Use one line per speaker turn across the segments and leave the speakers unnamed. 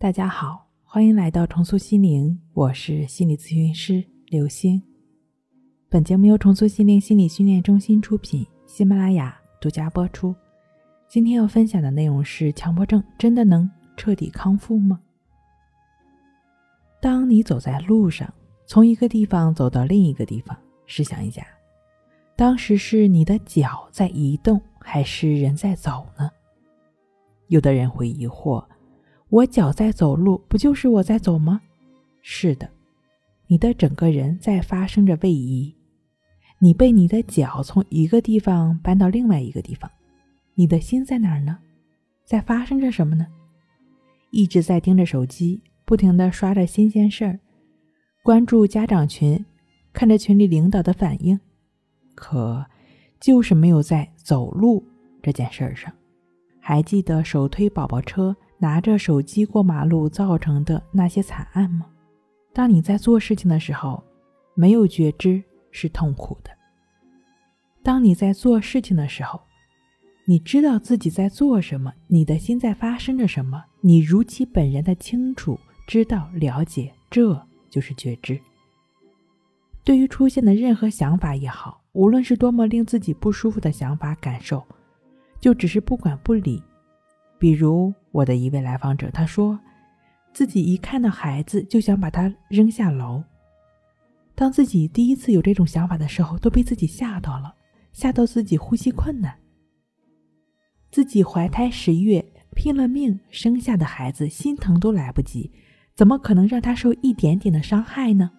大家好，欢迎来到重塑心灵，我是心理咨询师刘星。本节目由重塑心灵心理训练中心出品，喜马拉雅独家播出。今天要分享的内容是：强迫症真的能彻底康复吗？当你走在路上，从一个地方走到另一个地方，试想一下，当时是你的脚在移动，还是人在走呢？有的人会疑惑。我脚在走路，不就是我在走吗？是的，你的整个人在发生着位移，你被你的脚从一个地方搬到另外一个地方。你的心在哪儿呢？在发生着什么呢？一直在盯着手机，不停的刷着新鲜事儿，关注家长群，看着群里领导的反应，可就是没有在走路这件事儿上。还记得手推宝宝车？拿着手机过马路造成的那些惨案吗？当你在做事情的时候，没有觉知是痛苦的。当你在做事情的时候，你知道自己在做什么，你的心在发生着什么，你如其本人的清楚知道了解，这就是觉知。对于出现的任何想法也好，无论是多么令自己不舒服的想法感受，就只是不管不理。比如我的一位来访者，他说，自己一看到孩子就想把他扔下楼。当自己第一次有这种想法的时候，都被自己吓到了，吓到自己呼吸困难。自己怀胎十月，拼了命生下的孩子，心疼都来不及，怎么可能让他受一点点的伤害呢？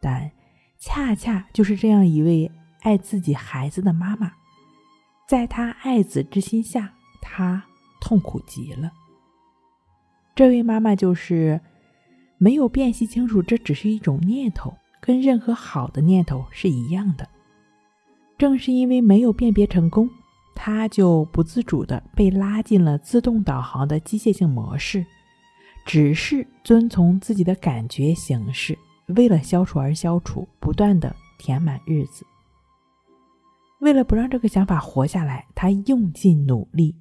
但恰恰就是这样一位爱自己孩子的妈妈，在她爱子之心下，她。痛苦极了。这位妈妈就是没有辨析清楚，这只是一种念头，跟任何好的念头是一样的。正是因为没有辨别成功，她就不自主的被拉进了自动导航的机械性模式，只是遵从自己的感觉形式，为了消除而消除，不断的填满日子。为了不让这个想法活下来，她用尽努力。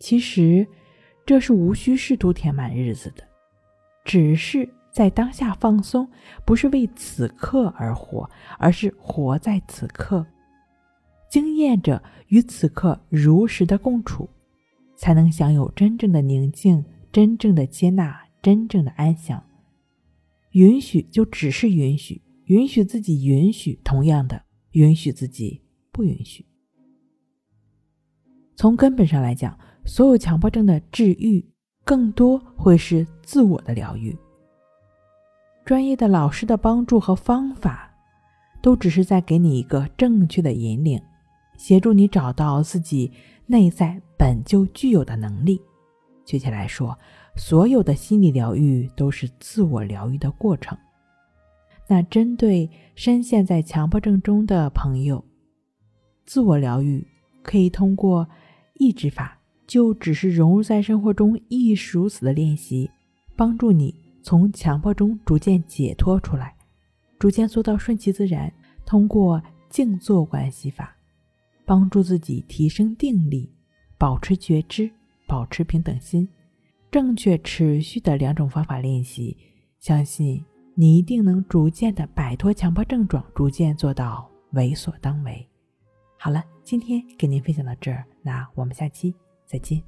其实，这是无需试图填满日子的，只是在当下放松，不是为此刻而活，而是活在此刻，经验着与此刻如实的共处，才能享有真正的宁静、真正的接纳、真正的安详。允许就只是允许，允许自己允许，同样的允许自己不允许。从根本上来讲。所有强迫症的治愈，更多会是自我的疗愈。专业的老师的帮助和方法，都只是在给你一个正确的引领，协助你找到自己内在本就具有的能力。确切来说，所有的心理疗愈都是自我疗愈的过程。那针对深陷在强迫症中的朋友，自我疗愈可以通过抑制法。就只是融入在生活中，亦是如此的练习，帮助你从强迫中逐渐解脱出来，逐渐做到顺其自然。通过静坐关系法，帮助自己提升定力，保持觉知，保持平等心。正确持续的两种方法练习，相信你一定能逐渐的摆脱强迫症状，逐渐做到为所当为。好了，今天给您分享到这儿，那我们下期。статьи.